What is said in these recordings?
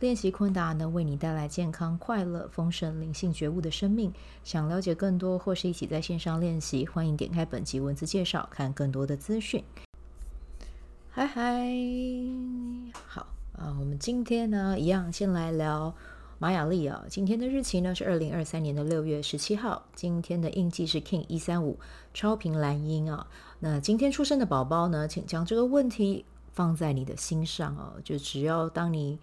练习昆达能为你带来健康、快乐、丰盛、灵性觉悟的生命。想了解更多或是一起在线上练习，欢迎点开本集文字介绍，看更多的资讯。嗨嗨，好啊，我们今天呢，一样先来聊马雅历啊。今天的日期呢是二零二三年的六月十七号，今天的印记是 King 一三五超频蓝鹰啊。那今天出生的宝宝呢，请将这个问题放在你的心上啊，就只要当你。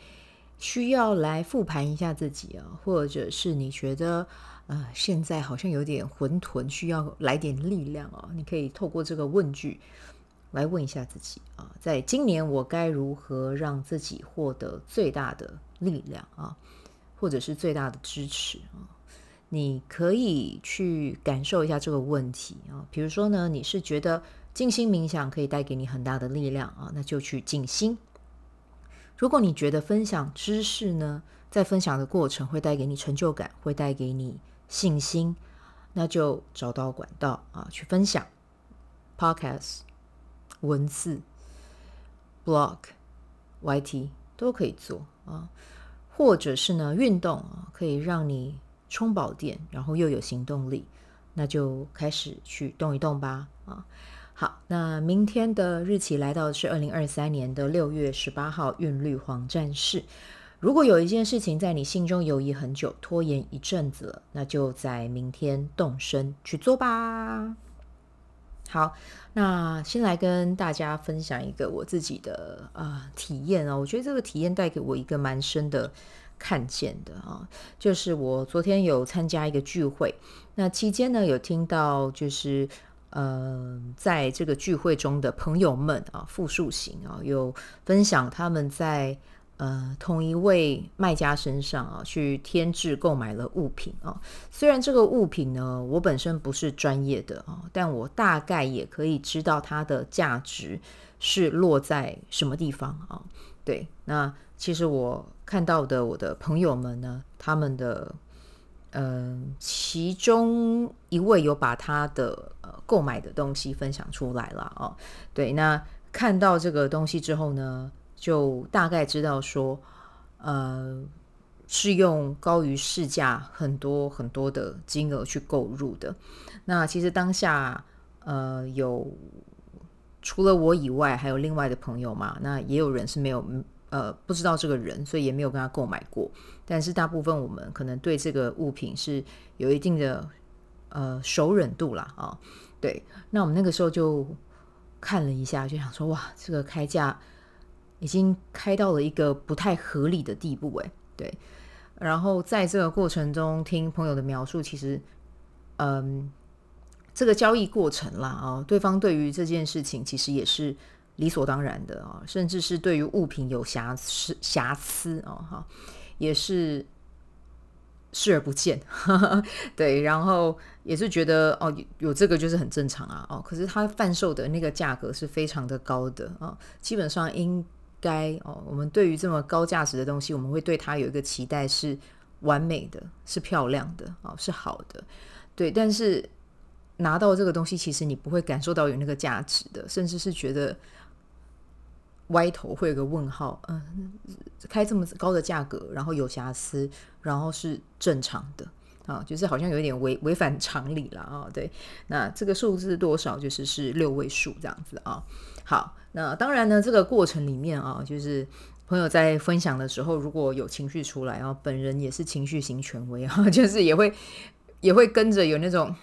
需要来复盘一下自己啊，或者是你觉得呃现在好像有点混沌，需要来点力量啊，你可以透过这个问句来问一下自己啊，在今年我该如何让自己获得最大的力量啊，或者是最大的支持啊？你可以去感受一下这个问题啊，比如说呢，你是觉得静心冥想可以带给你很大的力量啊，那就去静心。如果你觉得分享知识呢，在分享的过程会带给你成就感，会带给你信心，那就找到管道啊，去分享 Podcast、文字、Blog、YT 都可以做啊，或者是呢，运动啊，可以让你充饱电，然后又有行动力，那就开始去动一动吧啊。好，那明天的日期来到的是二零二三年的六月十八号，韵律黄战士。如果有一件事情在你心中犹豫很久，拖延一阵子了，那就在明天动身去做吧。好，那先来跟大家分享一个我自己的啊、呃、体验啊、哦，我觉得这个体验带给我一个蛮深的看见的啊，就是我昨天有参加一个聚会，那期间呢有听到就是。呃，在这个聚会中的朋友们啊，复数型啊，有分享他们在呃同一位卖家身上啊去添置购买了物品啊。虽然这个物品呢，我本身不是专业的啊，但我大概也可以知道它的价值是落在什么地方啊。对，那其实我看到的我的朋友们呢，他们的。嗯，其中一位有把他的呃购买的东西分享出来了哦。对，那看到这个东西之后呢，就大概知道说，呃，是用高于市价很多很多的金额去购入的。那其实当下呃有除了我以外，还有另外的朋友嘛，那也有人是没有。呃，不知道这个人，所以也没有跟他购买过。但是大部分我们可能对这个物品是有一定的呃熟稔度啦啊。对，那我们那个时候就看了一下，就想说哇，这个开价已经开到了一个不太合理的地步哎。对，然后在这个过程中听朋友的描述，其实嗯，这个交易过程啦啊，对方对于这件事情其实也是。理所当然的啊，甚至是对于物品有瑕疵瑕疵啊，哈，也是视而不见。对，然后也是觉得哦，有这个就是很正常啊，哦，可是他贩售的那个价格是非常的高的啊，基本上应该哦，我们对于这么高价值的东西，我们会对它有一个期待，是完美的，是漂亮的啊，是好的，对，但是拿到这个东西，其实你不会感受到有那个价值的，甚至是觉得。歪头会有个问号，嗯，开这么高的价格，然后有瑕疵，然后是正常的啊，就是好像有点违违反常理了啊。对，那这个数字多少？就是是六位数这样子啊。好，那当然呢，这个过程里面啊，就是朋友在分享的时候，如果有情绪出来啊，本人也是情绪型权威啊，就是也会也会跟着有那种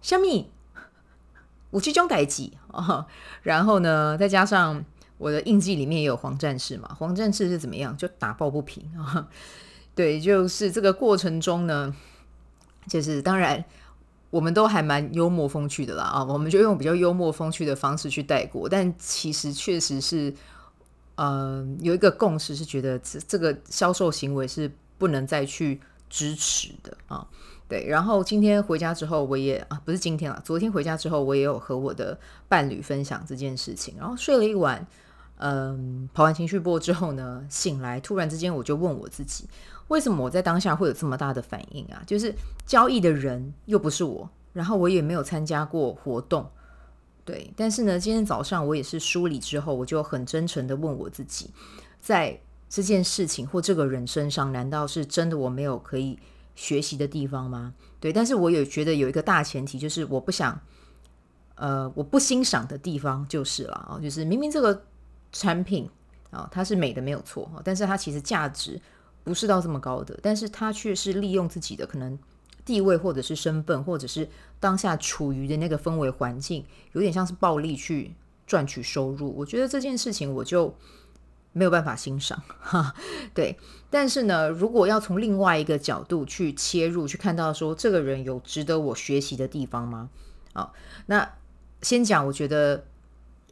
虾米武器中代志啊，然后呢，再加上。我的印记里面也有黄战士嘛，黄战士是怎么样？就打抱不平啊！对，就是这个过程中呢，就是当然我们都还蛮幽默风趣的啦啊，我们就用比较幽默风趣的方式去带过，但其实确实是，呃，有一个共识是觉得这这个销售行为是不能再去支持的啊。对，然后今天回家之后，我也啊，不是今天了，昨天回家之后，我也有和我的伴侣分享这件事情。然后睡了一晚，嗯，跑完情绪波之后呢，醒来突然之间我就问我自己，为什么我在当下会有这么大的反应啊？就是交易的人又不是我，然后我也没有参加过活动，对。但是呢，今天早上我也是梳理之后，我就很真诚的问我自己，在这件事情或这个人身上，难道是真的我没有可以学习的地方吗？对，但是我也觉得有一个大前提，就是我不想，呃，我不欣赏的地方就是了啊，就是明明这个产品啊，它是美的没有错，但是它其实价值不是到这么高的，但是它却是利用自己的可能地位或者是身份，或者是当下处于的那个氛围环境，有点像是暴力去赚取收入。我觉得这件事情我就。没有办法欣赏，哈，对。但是呢，如果要从另外一个角度去切入，去看到说这个人有值得我学习的地方吗？好，那先讲，我觉得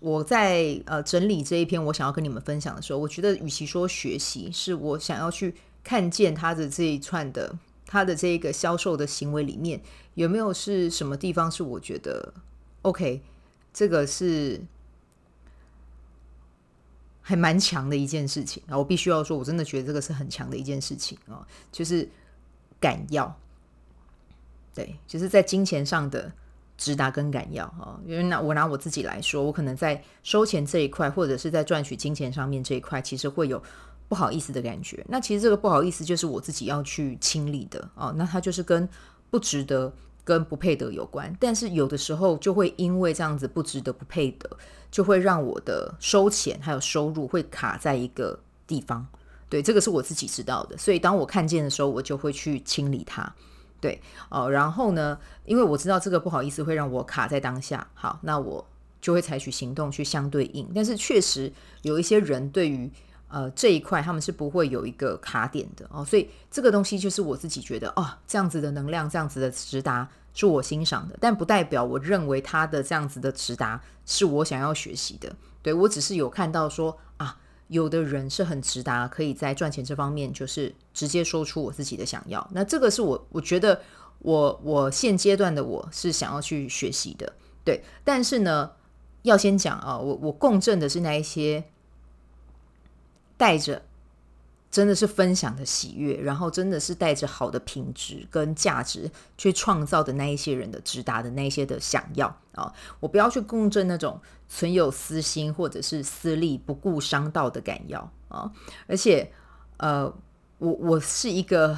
我在呃整理这一篇我想要跟你们分享的时候，我觉得与其说学习，是我想要去看见他的这一串的他的这一个销售的行为里面有没有是什么地方是我觉得 OK，这个是。还蛮强的一件事情啊！我必须要说，我真的觉得这个是很强的一件事情啊，就是敢要，对，就是在金钱上的直达跟敢要啊。因为拿我拿我自己来说，我可能在收钱这一块，或者是在赚取金钱上面这一块，其实会有不好意思的感觉。那其实这个不好意思，就是我自己要去清理的啊。那它就是跟不值得。跟不配得有关，但是有的时候就会因为这样子不值得、不配得，就会让我的收钱还有收入会卡在一个地方。对，这个是我自己知道的，所以当我看见的时候，我就会去清理它。对，哦，然后呢，因为我知道这个不好意思会让我卡在当下，好，那我就会采取行动去相对应。但是确实有一些人对于。呃，这一块他们是不会有一个卡点的哦，所以这个东西就是我自己觉得哦，这样子的能量，这样子的直达是我欣赏的，但不代表我认为他的这样子的直达是我想要学习的。对，我只是有看到说啊，有的人是很直达，可以在赚钱这方面就是直接说出我自己的想要。那这个是我我觉得我我现阶段的我是想要去学习的。对，但是呢，要先讲啊，我我共振的是那一些。带着真的是分享的喜悦，然后真的是带着好的品质跟价值去创造的那一些人的直达的那一些的想要啊，我不要去共振那种存有私心或者是私利不顾商道的感要啊，而且呃，我我是一个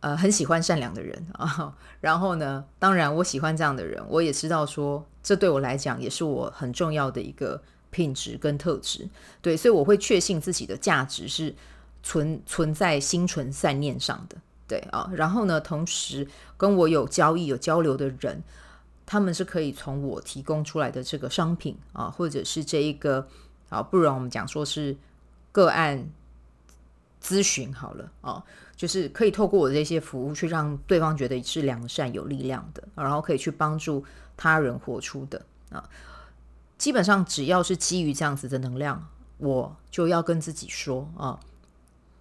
呃很喜欢善良的人啊，然后呢，当然我喜欢这样的人，我也知道说这对我来讲也是我很重要的一个。品质跟特质，对，所以我会确信自己的价值是存存在心存善念上的，对啊。然后呢，同时跟我有交易、有交流的人，他们是可以从我提供出来的这个商品啊，或者是这一个啊，不然我们讲说是个案咨询好了啊，就是可以透过我的这些服务，去让对方觉得是良善、有力量的，然后可以去帮助他人活出的啊。基本上只要是基于这样子的能量，我就要跟自己说啊，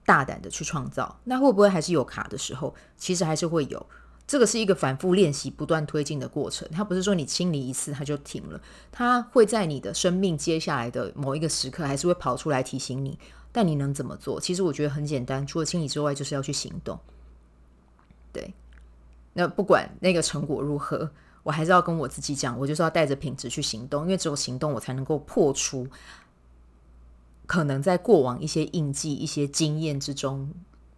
大胆的去创造。那会不会还是有卡的时候？其实还是会有。这个是一个反复练习、不断推进的过程。它不是说你清理一次它就停了，它会在你的生命接下来的某一个时刻，还是会跑出来提醒你。但你能怎么做？其实我觉得很简单，除了清理之外，就是要去行动。对，那不管那个成果如何。我还是要跟我自己讲，我就是要带着品质去行动，因为只有行动，我才能够破除可能在过往一些印记、一些经验之中，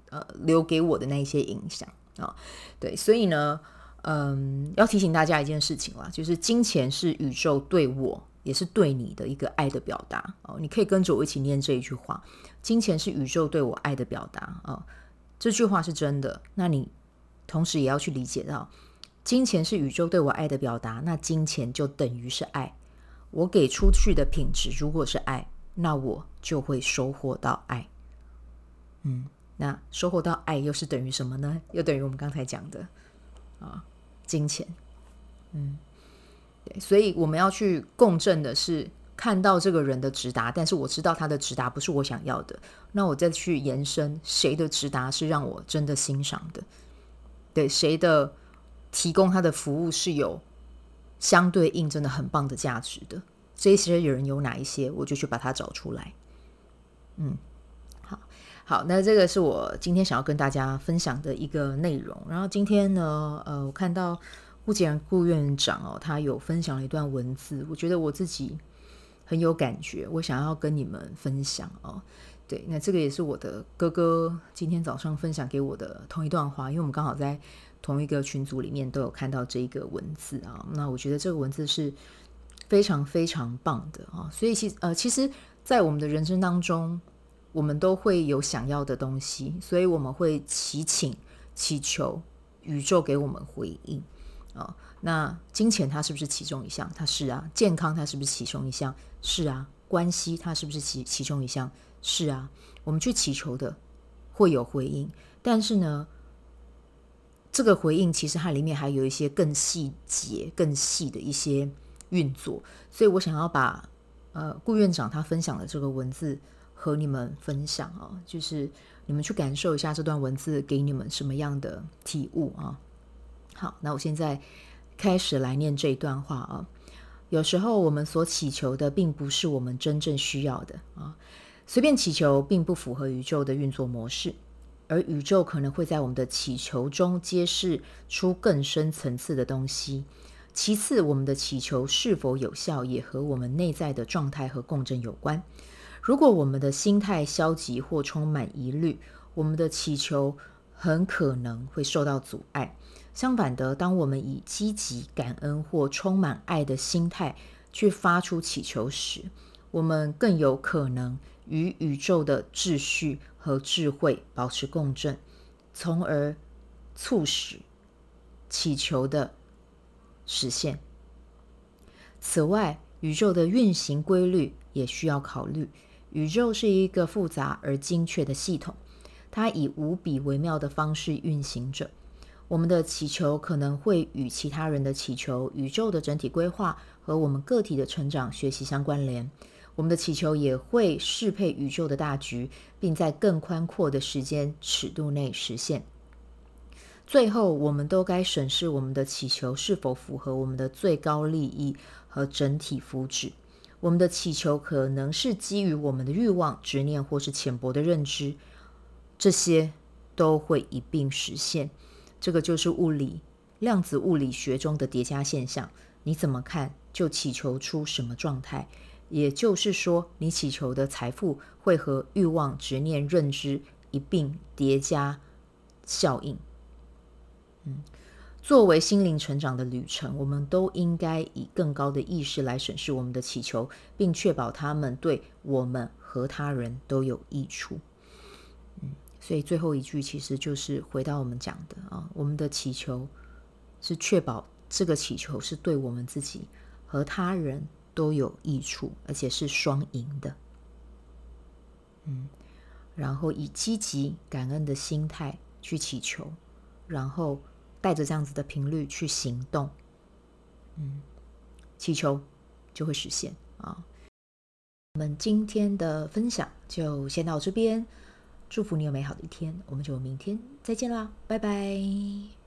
呃，留给我的那一些影响啊。对，所以呢，嗯，要提醒大家一件事情啦，就是金钱是宇宙对我，也是对你的一个爱的表达哦。你可以跟着我一起念这一句话：金钱是宇宙对我爱的表达啊。这句话是真的，那你同时也要去理解到。金钱是宇宙对我爱的表达，那金钱就等于是爱。我给出去的品质如果是爱，那我就会收获到爱。嗯，那收获到爱又是等于什么呢？又等于我们刚才讲的啊，金钱。嗯，对，所以我们要去共振的是看到这个人的直达，但是我知道他的直达不是我想要的，那我再去延伸谁的直达是让我真的欣赏的。对谁的提供他的服务是有相对应真的很棒的价值的。这些人有哪一些，我就去把它找出来。嗯，好，好，那这个是我今天想要跟大家分享的一个内容。然后今天呢，呃，我看到顾杰顾院长哦，他有分享了一段文字，我觉得我自己很有感觉，我想要跟你们分享哦。对，那这个也是我的哥哥今天早上分享给我的同一段话，因为我们刚好在同一个群组里面都有看到这一个文字啊。那我觉得这个文字是。非常非常棒的啊！所以其实呃，其实，在我们的人生当中，我们都会有想要的东西，所以我们会祈请、祈求宇宙给我们回应啊。那金钱它是不是其中一项？它是啊。健康它是不是其中一项？是啊。关系它是不是其其中一项？是啊。我们去祈求的会有回应，但是呢，这个回应其实它里面还有一些更细节、更细的一些。运作，所以我想要把呃顾院长他分享的这个文字和你们分享啊，就是你们去感受一下这段文字给你们什么样的体悟啊。好，那我现在开始来念这一段话啊。有时候我们所祈求的并不是我们真正需要的啊，随便祈求并不符合宇宙的运作模式，而宇宙可能会在我们的祈求中揭示出更深层次的东西。其次，我们的祈求是否有效，也和我们内在的状态和共振有关。如果我们的心态消极或充满疑虑，我们的祈求很可能会受到阻碍。相反的，当我们以积极、感恩或充满爱的心态去发出祈求时，我们更有可能与宇宙的秩序和智慧保持共振，从而促使祈求的实现。此外，宇宙的运行规律也需要考虑。宇宙是一个复杂而精确的系统，它以无比微妙的方式运行着。我们的祈求可能会与其他人的祈求、宇宙的整体规划和我们个体的成长学习相关联。我们的祈求也会适配宇宙的大局，并在更宽阔的时间尺度内实现。最后，我们都该审视我们的祈求是否符合我们的最高利益和整体福祉。我们的祈求可能是基于我们的欲望、执念或是浅薄的认知，这些都会一并实现。这个就是物理量子物理学中的叠加现象。你怎么看，就祈求出什么状态。也就是说，你祈求的财富会和欲望、执念、认知一并叠加效应。嗯作为心灵成长的旅程，我们都应该以更高的意识来审视我们的祈求，并确保他们对我们和他人都有益处。嗯，所以最后一句其实就是回到我们讲的啊，我们的祈求是确保这个祈求是对我们自己和他人都有益处，而且是双赢的。嗯，然后以积极感恩的心态去祈求，然后。带着这样子的频率去行动，嗯，祈求就会实现啊。我们今天的分享就先到这边，祝福你有美好的一天，我们就明天再见啦，拜拜。